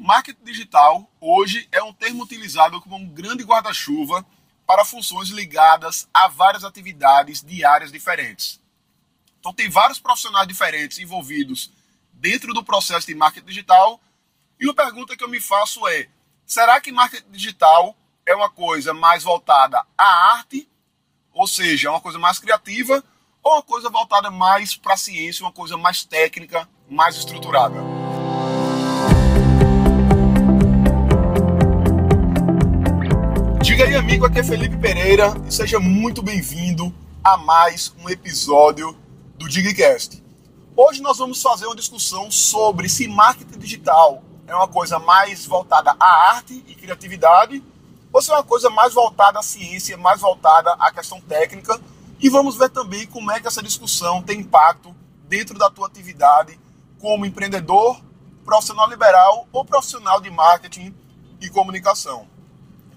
Marketing digital hoje é um termo utilizado como um grande guarda-chuva para funções ligadas a várias atividades de áreas diferentes. Então tem vários profissionais diferentes envolvidos dentro do processo de marketing digital. E a pergunta que eu me faço é: será que marketing digital é uma coisa mais voltada à arte, ou seja, é uma coisa mais criativa, ou uma coisa voltada mais para a ciência, uma coisa mais técnica, mais estruturada? Amigo, aqui é Felipe Pereira e seja muito bem-vindo a mais um episódio do DigCast. Hoje nós vamos fazer uma discussão sobre se marketing digital é uma coisa mais voltada à arte e criatividade ou se é uma coisa mais voltada à ciência, mais voltada à questão técnica. E vamos ver também como é que essa discussão tem impacto dentro da tua atividade como empreendedor, profissional liberal ou profissional de marketing e comunicação.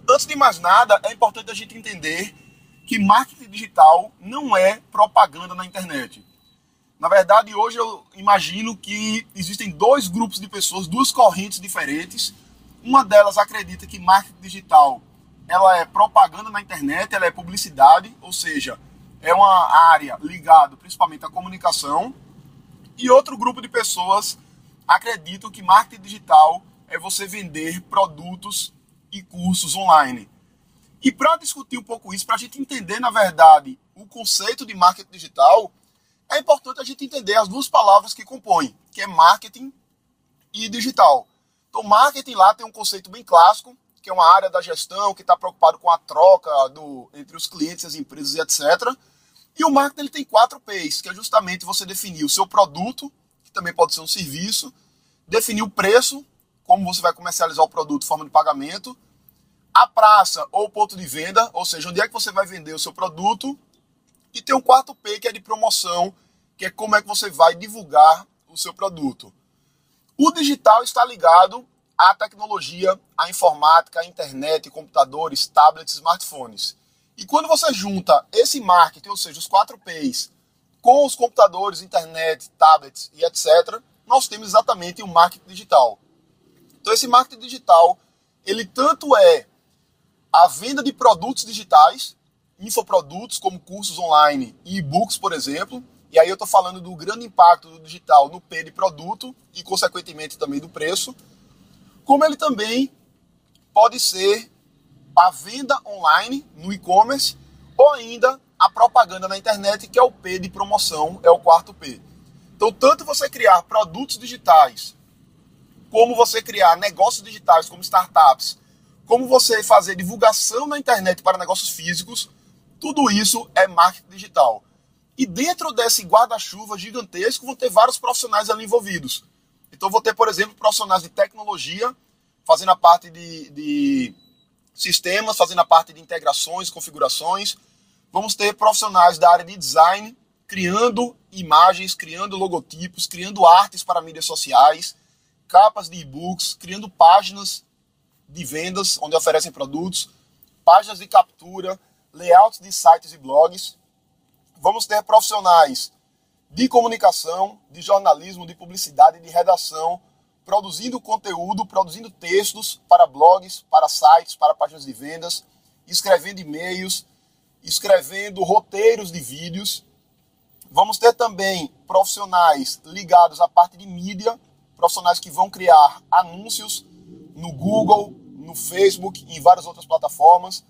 Antes de mais nada, é importante a gente entender que marketing digital não é propaganda na internet. Na verdade, hoje eu imagino que existem dois grupos de pessoas, duas correntes diferentes. Uma delas acredita que marketing digital ela é propaganda na internet, ela é publicidade, ou seja, é uma área ligada principalmente à comunicação. E outro grupo de pessoas acreditam que marketing digital é você vender produtos e cursos online. E para discutir um pouco isso, para a gente entender, na verdade, o conceito de marketing digital, é importante a gente entender as duas palavras que compõem, que é marketing e digital. Então, marketing lá tem um conceito bem clássico, que é uma área da gestão que está preocupado com a troca do, entre os clientes, as empresas e etc. E o marketing ele tem quatro P's, que é justamente você definir o seu produto, que também pode ser um serviço, definir o preço, como você vai comercializar o produto, forma de pagamento, a praça ou ponto de venda, ou seja, onde é que você vai vender o seu produto, e tem um quarto P que é de promoção, que é como é que você vai divulgar o seu produto. O digital está ligado à tecnologia, à informática, à internet, computadores, tablets, smartphones. E quando você junta esse marketing, ou seja, os quatro P's, com os computadores, internet, tablets e etc., nós temos exatamente o marketing digital. Então esse marketing digital, ele tanto é a venda de produtos digitais, infoprodutos como cursos online e e-books, por exemplo, e aí eu estou falando do grande impacto do digital no P de produto e, consequentemente, também do preço, como ele também pode ser a venda online no e-commerce ou ainda a propaganda na internet, que é o P de promoção, é o quarto P. Então, tanto você criar produtos digitais como você criar negócios digitais como startups, como você fazer divulgação na internet para negócios físicos, tudo isso é marketing digital. E dentro desse guarda-chuva gigantesco vão ter vários profissionais ali envolvidos. Então vou ter, por exemplo, profissionais de tecnologia fazendo a parte de, de sistemas, fazendo a parte de integrações, configurações. Vamos ter profissionais da área de design, criando imagens, criando logotipos, criando artes para mídias sociais capas de e-books, criando páginas de vendas onde oferecem produtos, páginas de captura, layouts de sites e blogs. Vamos ter profissionais de comunicação, de jornalismo, de publicidade, de redação, produzindo conteúdo, produzindo textos para blogs, para sites, para páginas de vendas, escrevendo e-mails, escrevendo roteiros de vídeos. Vamos ter também profissionais ligados à parte de mídia, profissionais que vão criar anúncios no Google, no Facebook e em várias outras plataformas,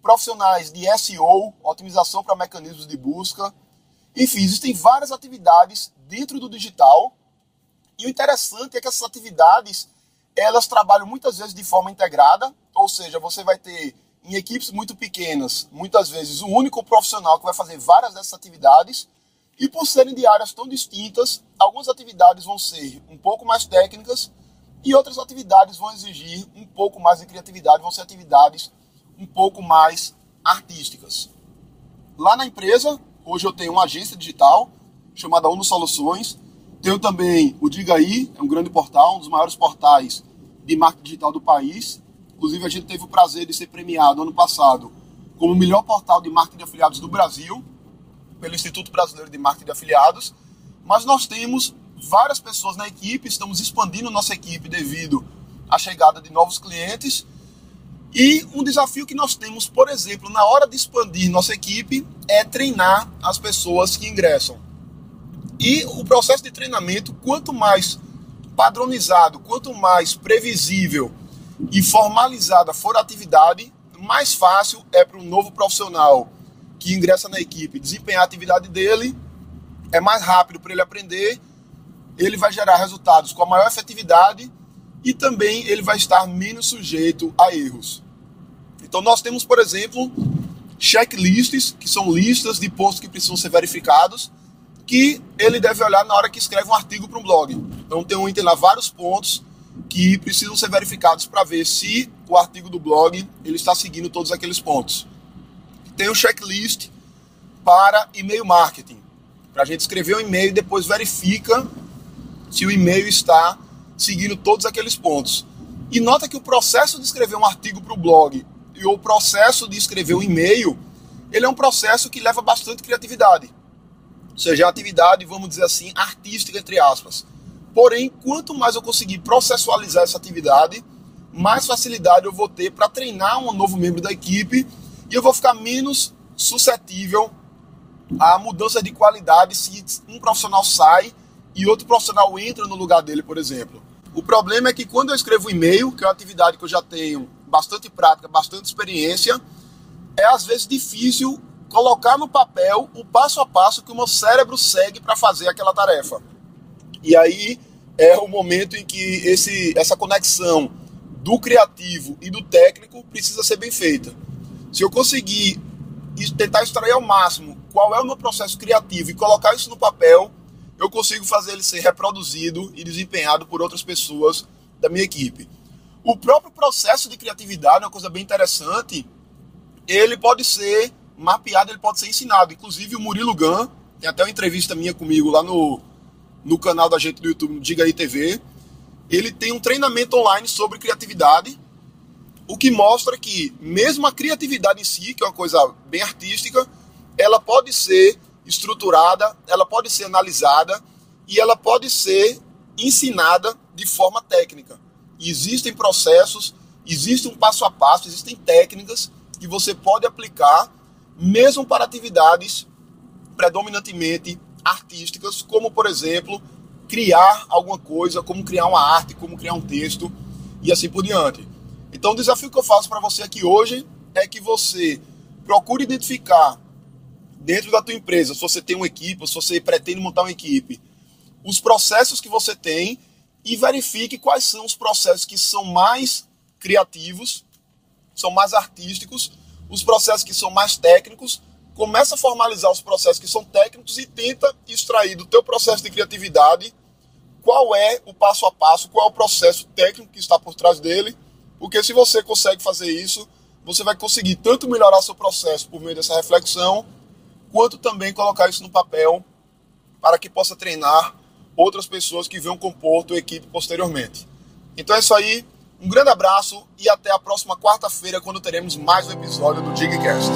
profissionais de SEO, otimização para mecanismos de busca. Enfim, existem várias atividades dentro do digital. E o interessante é que essas atividades elas trabalham muitas vezes de forma integrada, ou seja, você vai ter em equipes muito pequenas, muitas vezes um único profissional que vai fazer várias dessas atividades e por serem de áreas tão distintas, algumas atividades vão ser um pouco mais técnicas e outras atividades vão exigir um pouco mais de criatividade, vão ser atividades um pouco mais artísticas. Lá na empresa, hoje eu tenho uma agência digital chamada Uno Soluções. Tenho também o Diga Aí, é um grande portal, um dos maiores portais de marketing digital do país. Inclusive, a gente teve o prazer de ser premiado ano passado como o melhor portal de marketing de afiliados do Brasil pelo Instituto Brasileiro de Marketing de Afiliados, mas nós temos várias pessoas na equipe, estamos expandindo nossa equipe devido a chegada de novos clientes. E um desafio que nós temos, por exemplo, na hora de expandir nossa equipe, é treinar as pessoas que ingressam. E o processo de treinamento, quanto mais padronizado, quanto mais previsível e formalizada for a atividade, mais fácil é para um novo profissional que ingressa na equipe desempenhar a atividade dele, é mais rápido para ele aprender, ele vai gerar resultados com a maior efetividade e também ele vai estar menos sujeito a erros. Então nós temos, por exemplo, checklists, que são listas de postos que precisam ser verificados, que ele deve olhar na hora que escreve um artigo para um blog. Então tem um item lá, vários pontos que precisam ser verificados para ver se o artigo do blog ele está seguindo todos aqueles pontos. Tem um checklist para e-mail marketing, para a gente escrever um e-mail e depois verifica se o e-mail está seguindo todos aqueles pontos. E nota que o processo de escrever um artigo para o blog e o processo de escrever um e-mail, ele é um processo que leva bastante criatividade. Ou seja, atividade, vamos dizer assim, artística, entre aspas. Porém, quanto mais eu conseguir processualizar essa atividade, mais facilidade eu vou ter para treinar um novo membro da equipe e eu vou ficar menos suscetível à mudança de qualidade se um profissional sai e outro profissional entra no lugar dele, por exemplo. O problema é que quando eu escrevo e-mail, que é uma atividade que eu já tenho bastante prática, bastante experiência, é às vezes difícil colocar no papel o passo a passo que o meu cérebro segue para fazer aquela tarefa. E aí é o momento em que esse, essa conexão do criativo e do técnico precisa ser bem feita. Se eu conseguir tentar extrair ao máximo qual é o meu processo criativo e colocar isso no papel, eu consigo fazer ele ser reproduzido e desempenhado por outras pessoas da minha equipe. O próprio processo de criatividade é uma coisa bem interessante. Ele pode ser mapeado, ele pode ser ensinado. Inclusive o Murilo Gun, tem até uma entrevista minha comigo lá no, no canal da gente do YouTube, Diga aí TV. Ele tem um treinamento online sobre criatividade, o que mostra que mesmo a criatividade em si, que é uma coisa bem artística, ela pode ser estruturada, ela pode ser analisada e ela pode ser ensinada de forma técnica. E existem processos, existe um passo a passo, existem técnicas que você pode aplicar mesmo para atividades predominantemente artísticas, como por exemplo, criar alguma coisa, como criar uma arte, como criar um texto e assim por diante. Então, o desafio que eu faço para você aqui hoje é que você procure identificar dentro da tua empresa, se você tem uma equipe, se você pretende montar uma equipe, os processos que você tem e verifique quais são os processos que são mais criativos, são mais artísticos, os processos que são mais técnicos, começa a formalizar os processos que são técnicos e tenta extrair do teu processo de criatividade qual é o passo a passo, qual é o processo técnico que está por trás dele, porque se você consegue fazer isso, você vai conseguir tanto melhorar seu processo por meio dessa reflexão, quanto também colocar isso no papel para que possa treinar outras pessoas que venham compor tua equipe posteriormente. Então é isso aí, um grande abraço e até a próxima quarta-feira, quando teremos mais um episódio do DigCast.